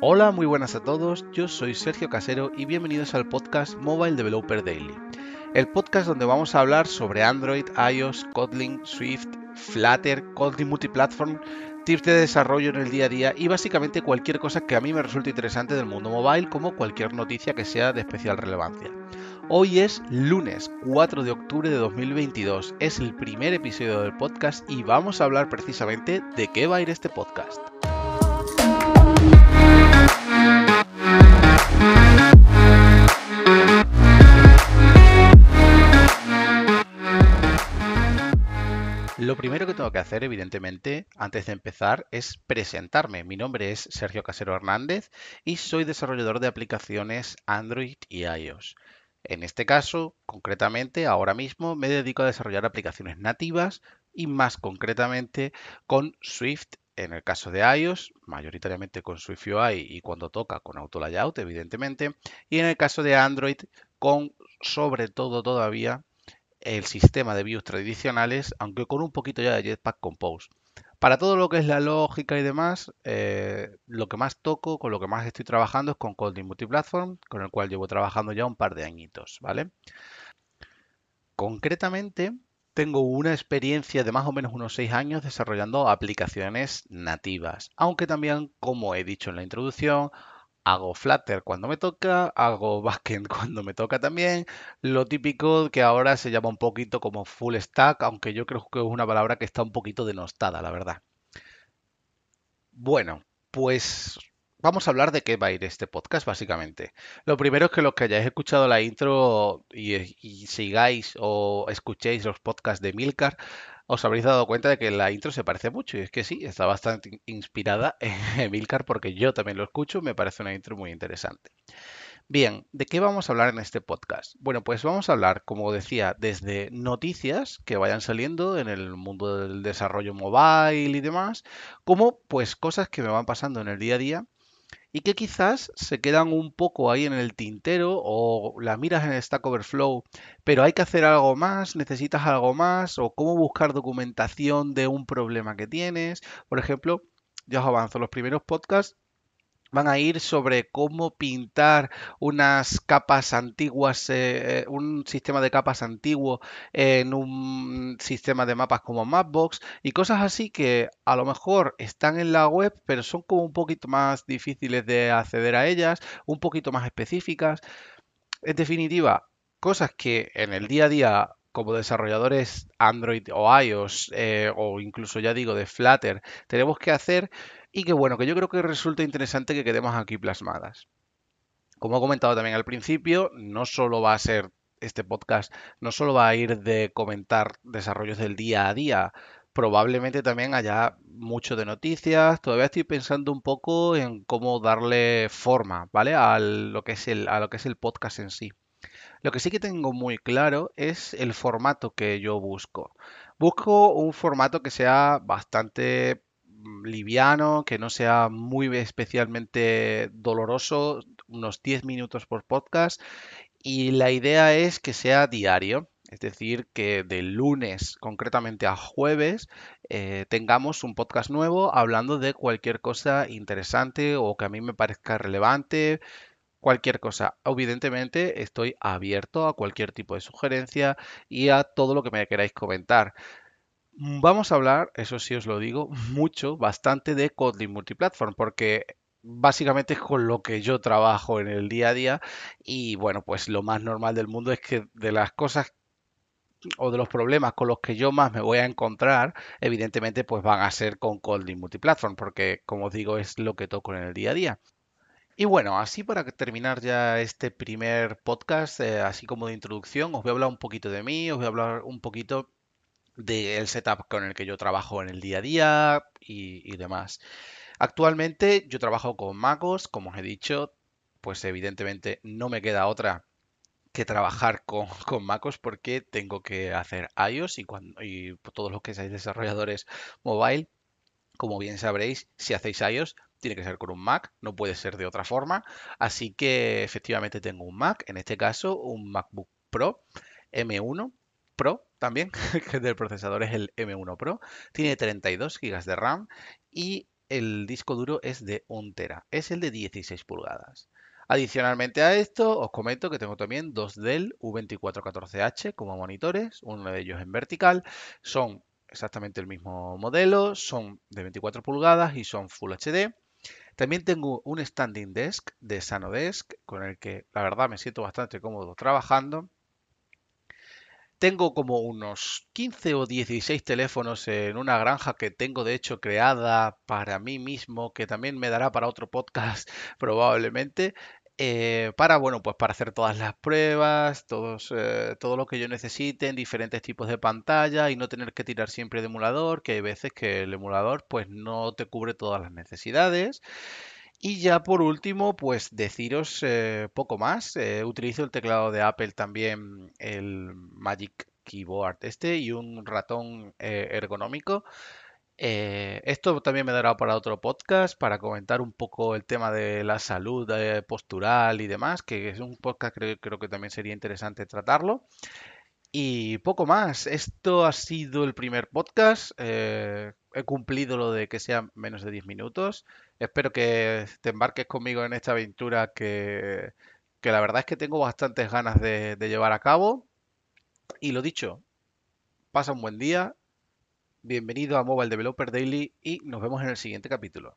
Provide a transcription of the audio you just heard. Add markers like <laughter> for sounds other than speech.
Hola, muy buenas a todos, yo soy Sergio Casero y bienvenidos al podcast Mobile Developer Daily, el podcast donde vamos a hablar sobre Android, iOS, Kotlin, Swift, Flutter, Kotlin Multiplatform, tips de desarrollo en el día a día y básicamente cualquier cosa que a mí me resulte interesante del mundo mobile como cualquier noticia que sea de especial relevancia. Hoy es lunes 4 de octubre de 2022, es el primer episodio del podcast y vamos a hablar precisamente de qué va a ir este podcast. Lo primero que tengo que hacer, evidentemente, antes de empezar, es presentarme. Mi nombre es Sergio Casero Hernández y soy desarrollador de aplicaciones Android y iOS. En este caso, concretamente, ahora mismo me dedico a desarrollar aplicaciones nativas y más concretamente con Swift en el caso de iOS, mayoritariamente con Swift UI y cuando toca con Auto Layout, evidentemente, y en el caso de Android con sobre todo todavía el sistema de views tradicionales, aunque con un poquito ya de Jetpack Compose. Para todo lo que es la lógica y demás, eh, lo que más toco, con lo que más estoy trabajando es con Kotlin Multiplatform, con el cual llevo trabajando ya un par de añitos, ¿vale? Concretamente, tengo una experiencia de más o menos unos 6 años desarrollando aplicaciones nativas, aunque también, como he dicho en la introducción, hago Flutter cuando me toca, hago <laughs> Backend cuando me toca también. Lo típico que ahora se llama un poquito como full stack, aunque yo creo que es una palabra que está un poquito denostada, la verdad. Bueno, pues vamos a hablar de qué va a ir este podcast, básicamente. Lo primero es que los que hayáis escuchado la intro y, sigáis o escuchéis los podcasts de Milcar, os habréis dado cuenta de que la intro se parece mucho. Y es que sí, está bastante inspirada <laughs> en Emilcar porque yo también lo escucho. Me parece una intro muy interesante. Bien, ¿de qué vamos a hablar en este podcast? Bueno, pues vamos a hablar, como decía, desde noticias que vayan saliendo en el mundo del desarrollo mobile y demás, como pues cosas que me van pasando en el día a día y que quizás se quedan un poco ahí en el tintero o la miras en Stack Overflow, pero hay que hacer algo más, necesitas algo más o cómo buscar documentación de un problema que tienes. Por ejemplo, ya os avanzo, los primeros podcasts van a ir sobre cómo pintar unas capas antiguas, eh, eh, un sistema de capas antiguo en un sistema de mapas como Mapbox y cosas así que a lo mejor están en la web, pero son como un poquito más difíciles de acceder a ellas, un poquito más específicas. En definitiva, cosas que en el día a día como desarrolladores Android o iOS eh, o incluso ya digo de Flutter tenemos que hacer y que bueno, que yo creo que resulta interesante que quedemos aquí plasmadas. Como he comentado también al principio, no solo va a ser este podcast, no solo va a ir de comentar desarrollos del día a día, probablemente también haya mucho de noticias. Todavía estoy pensando un poco en cómo darle forma, ¿vale? A lo que es el, a lo que es el podcast en sí. Lo que sí que tengo muy claro es el formato que yo busco. Busco un formato que sea bastante liviano, que no sea muy especialmente doloroso, unos 10 minutos por podcast. Y la idea es que sea diario, es decir, que de lunes concretamente a jueves eh, tengamos un podcast nuevo hablando de cualquier cosa interesante o que a mí me parezca relevante, cualquier cosa. Evidentemente estoy abierto a cualquier tipo de sugerencia y a todo lo que me queráis comentar. Vamos a hablar, eso sí os lo digo, mucho, bastante de Kotlin Multiplatform, porque básicamente es con lo que yo trabajo en el día a día y bueno, pues lo más normal del mundo es que de las cosas o de los problemas con los que yo más me voy a encontrar, evidentemente pues van a ser con Kotlin Multiplatform, porque como os digo es lo que toco en el día a día. Y bueno, así para terminar ya este primer podcast, eh, así como de introducción, os voy a hablar un poquito de mí, os voy a hablar un poquito del setup con el que yo trabajo en el día a día y, demás. Actualmente yo trabajo con MacOS, como os he dicho, pues evidentemente no me queda otra que trabajar con, <laughs> con MacOS porque tengo que hacer iOS y, cuando, y todos los que seáis desarrolladores mobile, como bien sabréis, si hacéis iOS tiene que ser con un Mac, no puede ser de otra forma. Así que efectivamente tengo un Mac, en este caso un MacBook Pro M1 Pro también, <laughs> que del procesador es el M1 Pro. Tiene 32 GB de RAM y el disco duro es de 1 tera, es el de 16 pulgadas. Adicionalmente a esto, os comento que tengo también dos Dell U2414H como monitores, uno de ellos en vertical, son exactamente el mismo modelo, son de 24 pulgadas y son Full HD. También tengo un standing desk de Sanodesk con el que la verdad me siento bastante cómodo trabajando. Tengo como unos 15 o 16 teléfonos en una granja que tengo de hecho creada para mí mismo, que también me dará para otro podcast <laughs> probablemente. eh, para, bueno, pues para hacer todas las pruebas, todos, eh, todo lo que yo necesite en diferentes tipos de pantalla y no tener que tirar siempre de emulador, que hay veces que el emulador pues no te cubre todas las necesidades. Y ya por último, pues deciros eh, poco más. Eh, utilizo el teclado de Apple también, el Magic Keyboard este y un ratón eh, ergonómico. Esto también me dará para otro podcast, para comentar un poco el tema de la salud postural y demás, que es un podcast que creo que también sería interesante tratarlo. Y poco más. Esto ha sido el primer podcast. eh, he cumplido lo de que sean menos de 10 minutos. Espero que te embarques conmigo en esta aventura que, que la verdad es que tengo bastantes ganas de, de llevar a cabo. Y lo dicho, pasa un buen día. Bienvenido a Mobile Developer Daily y nos vemos en el siguiente capítulo.